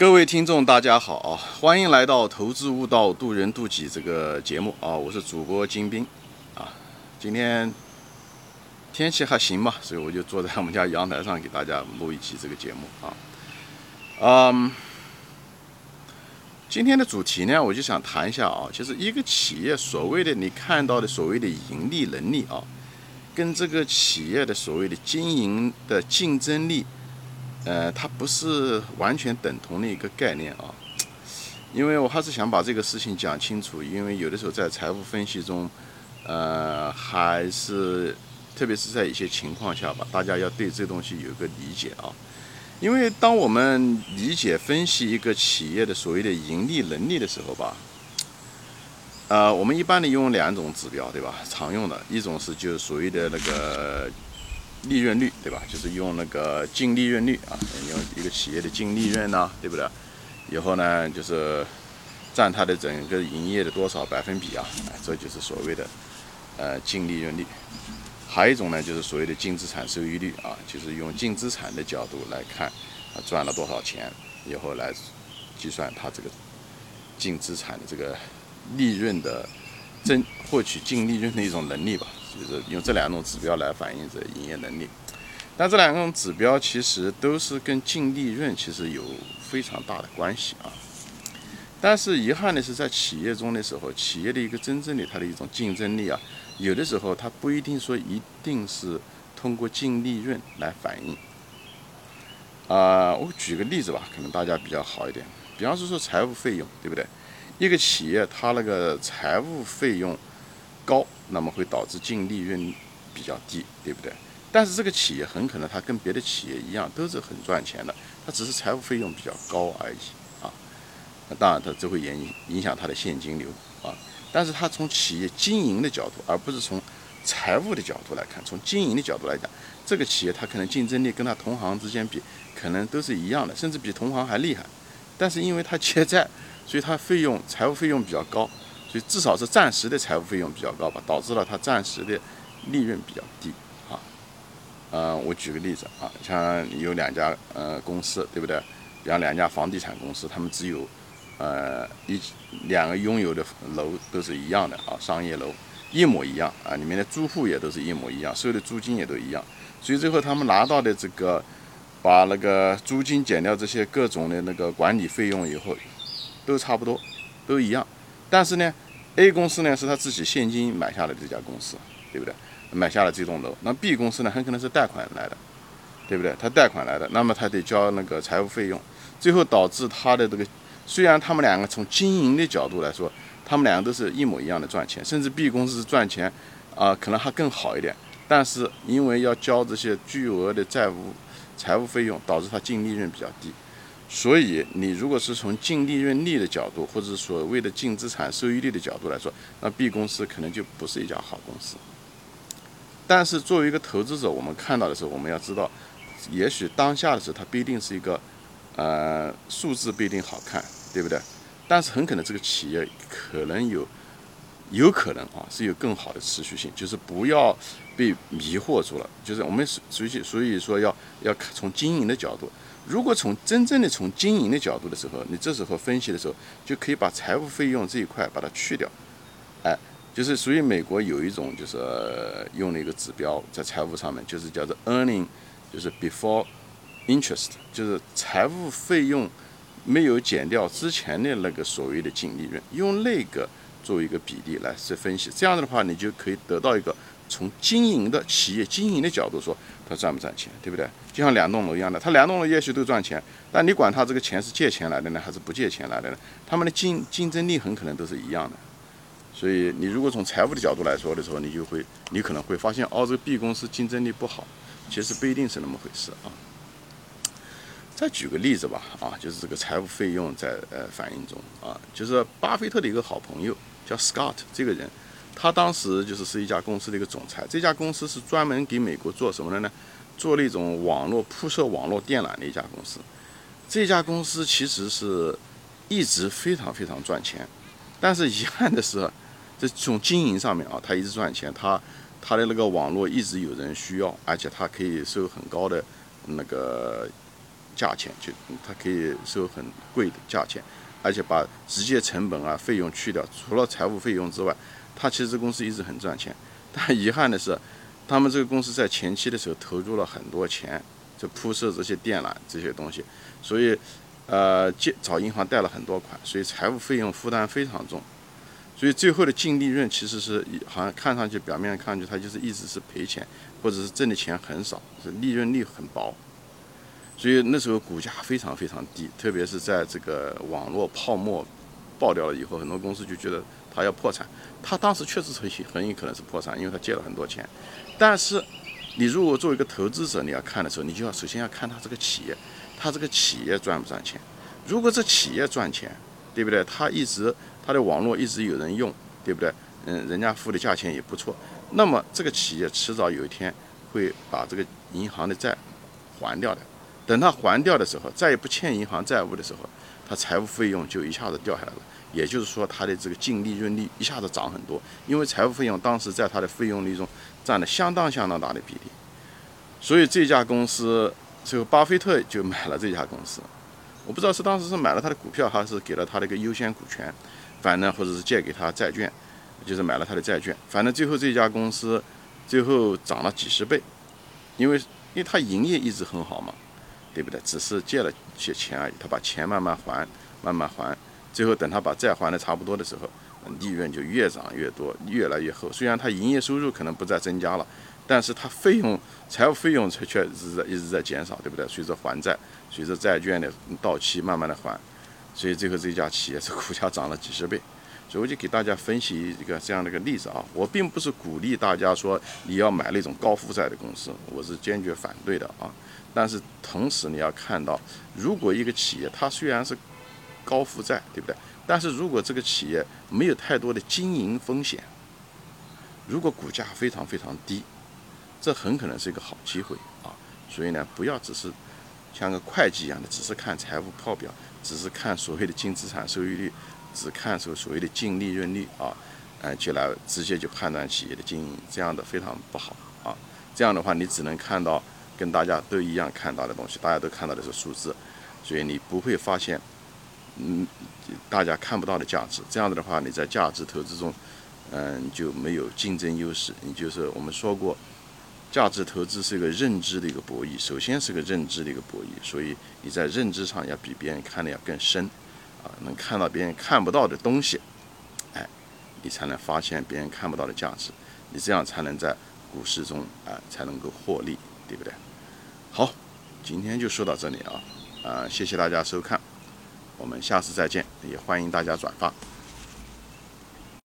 各位听众，大家好啊！欢迎来到《投资悟道，渡人渡己》这个节目啊！我是主播金兵啊。今天天气还行吧，所以我就坐在我们家阳台上给大家录一期这个节目啊。嗯，今天的主题呢，我就想谈一下啊，就是一个企业所谓的你看到的所谓的盈利能力啊，跟这个企业的所谓的经营的竞争力。呃，它不是完全等同的一个概念啊，因为我还是想把这个事情讲清楚，因为有的时候在财务分析中，呃，还是特别是在一些情况下吧，大家要对这东西有个理解啊。因为当我们理解分析一个企业的所谓的盈利能力的时候吧，呃，我们一般的用两种指标，对吧？常用的一种是就是所谓的那个。利润率对吧？就是用那个净利润率啊，用一个企业的净利润呢，对不对？以后呢，就是占它的整个营业的多少百分比啊？这就是所谓的呃净利润率。还有一种呢，就是所谓的净资产收益率啊，就是用净资产的角度来看啊，赚了多少钱，以后来计算它这个净资产的这个利润的增获取净利润的一种能力吧。就是用这两种指标来反映这营业能力，但这两种指标其实都是跟净利润其实有非常大的关系啊。但是遗憾的是，在企业中的时候，企业的一个真正的它的一种竞争力啊，有的时候它不一定说一定是通过净利润来反映。啊，我举个例子吧，可能大家比较好一点。比方说说财务费用，对不对？一个企业它那个财务费用。那么会导致净利润比较低，对不对？但是这个企业很可能它跟别的企业一样，都是很赚钱的，它只是财务费用比较高而已啊。那当然它这会影影响它的现金流啊。但是它从企业经营的角度，而不是从财务的角度来看，从经营的角度来讲，这个企业它可能竞争力跟它同行之间比，可能都是一样的，甚至比同行还厉害。但是因为它欠债，所以它费用财务费用比较高。所以至少是暂时的财务费用比较高吧，导致了它暂时的利润比较低啊。呃，我举个例子啊，像有两家呃公司，对不对？比方两家房地产公司，他们只有呃一两个拥有的楼都是一样的啊，商业楼一模一样啊，里面的住户也都是一模一样，收的租金也都一样。所以最后他们拿到的这个，把那个租金减掉这些各种的那个管理费用以后，都差不多，都一样。但是呢，A 公司呢是他自己现金买下的这家公司，对不对？买下了这栋楼。那 B 公司呢，很可能是贷款来的，对不对？他贷款来的，那么他得交那个财务费用，最后导致他的这个，虽然他们两个从经营的角度来说，他们两个都是一模一样的赚钱，甚至 B 公司赚钱，啊，可能还更好一点。但是因为要交这些巨额的债务、财务费用，导致他净利润比较低。所以，你如果是从净利润率的角度，或者所谓的净资产收益率的角度来说，那 B 公司可能就不是一家好公司。但是，作为一个投资者，我们看到的时候，我们要知道，也许当下的时候它不一定是一个，呃，数字不一定好看，对不对？但是很可能这个企业可能有，有可能啊是有更好的持续性，就是不要被迷惑住了。就是我们所以所以说要要从经营的角度。如果从真正的从经营的角度的时候，你这时候分析的时候，就可以把财务费用这一块把它去掉，哎，就是属于美国有一种就是用的一个指标在财务上面，就是叫做 earning，就是 before interest，就是财务费用没有减掉之前的那个所谓的净利润，用那个作为一个比例来去分析，这样子的话，你就可以得到一个从经营的企业经营的角度说。他赚不赚钱，对不对？就像两栋楼一样的，他两栋楼也许都赚钱，但你管他这个钱是借钱来的呢，还是不借钱来的呢？他们的竞竞争力很可能都是一样的。所以你如果从财务的角度来说的时候，你就会，你可能会发现，哦，这个 B 公司竞争力不好，其实不一定是那么回事啊。再举个例子吧，啊，就是这个财务费用在呃反映中啊，就是巴菲特的一个好朋友叫 Scott 这个人。他当时就是是一家公司的一个总裁，这家公司是专门给美国做什么的呢？做那种网络铺设网络电缆的一家公司。这家公司其实是一直非常非常赚钱，但是遗憾的是，这种经营上面啊，他一直赚钱，他他的那个网络一直有人需要，而且他可以收很高的那个价钱，就它可以收很贵的价钱，而且把直接成本啊费用去掉，除了财务费用之外，它其实公司一直很赚钱。但遗憾的是，他们这个公司在前期的时候投入了很多钱，就铺设这些电缆这些东西，所以呃借找银行贷了很多款，所以财务费用负担非常重。所以最后的净利润其实是好像看上去表面看上去它就是一直是赔钱，或者是挣的钱很少，是利润率很薄。所以那时候股价非常非常低，特别是在这个网络泡沫爆掉了以后，很多公司就觉得它要破产。它当时确实很很有可能是破产，因为它借了很多钱。但是你如果作为一个投资者，你要看的时候，你就要首先要看它这个企业，它这个企业赚不赚钱。如果这企业赚钱，对不对？它一直它的网络一直有人用，对不对？嗯，人家付的价钱也不错。那么这个企业迟早有一天会把这个银行的债还掉的。等他还掉的时候，再也不欠银行债务的时候，他财务费用就一下子掉下来了。也就是说，他的这个净利润率一下子涨很多，因为财务费用当时在他的费用率中占了相当相当大的比例。所以这家公司最后巴菲特就买了这家公司。我不知道是当时是买了他的股票，还是给了他的一个优先股权，反正或者是借给他债券，就是买了他的债券。反正最后这家公司最后涨了几十倍，因为因为他营业一直很好嘛，对不对？只是借了些钱而已，他把钱慢慢还，慢慢还，最后等他把债还的差不多的时候，利润就越涨越多，越来越厚。虽然他营业收入可能不再增加了。但是他费用、财务费用却却是在一直在减少，对不对？随着还债，随着债券的到期，慢慢的还，所以最后这家企业是股价涨了几十倍。所以我就给大家分析一个这样的一个例子啊，我并不是鼓励大家说你要买那种高负债的公司，我是坚决反对的啊。但是同时你要看到，如果一个企业它虽然是高负债，对不对？但是如果这个企业没有太多的经营风险，如果股价非常非常低。这很可能是一个好机会啊，所以呢，不要只是像个会计一样的，只是看财务报表，只是看所谓的净资产收益率，只看出所谓的净利润率啊，呃，就来直接就判断企业的经营，这样的非常不好啊。这样的话，你只能看到跟大家都一样看到的东西，大家都看到的是数字，所以你不会发现，嗯，大家看不到的价值。这样子的话，你在价值投资中，嗯，就没有竞争优势。你就是我们说过。价值投资是一个认知的一个博弈，首先是个认知的一个博弈，所以你在认知上要比别人看的要更深，啊，能看到别人看不到的东西，哎，你才能发现别人看不到的价值，你这样才能在股市中啊才能够获利，对不对？好，今天就说到这里啊，啊，谢谢大家收看，我们下次再见，也欢迎大家转发。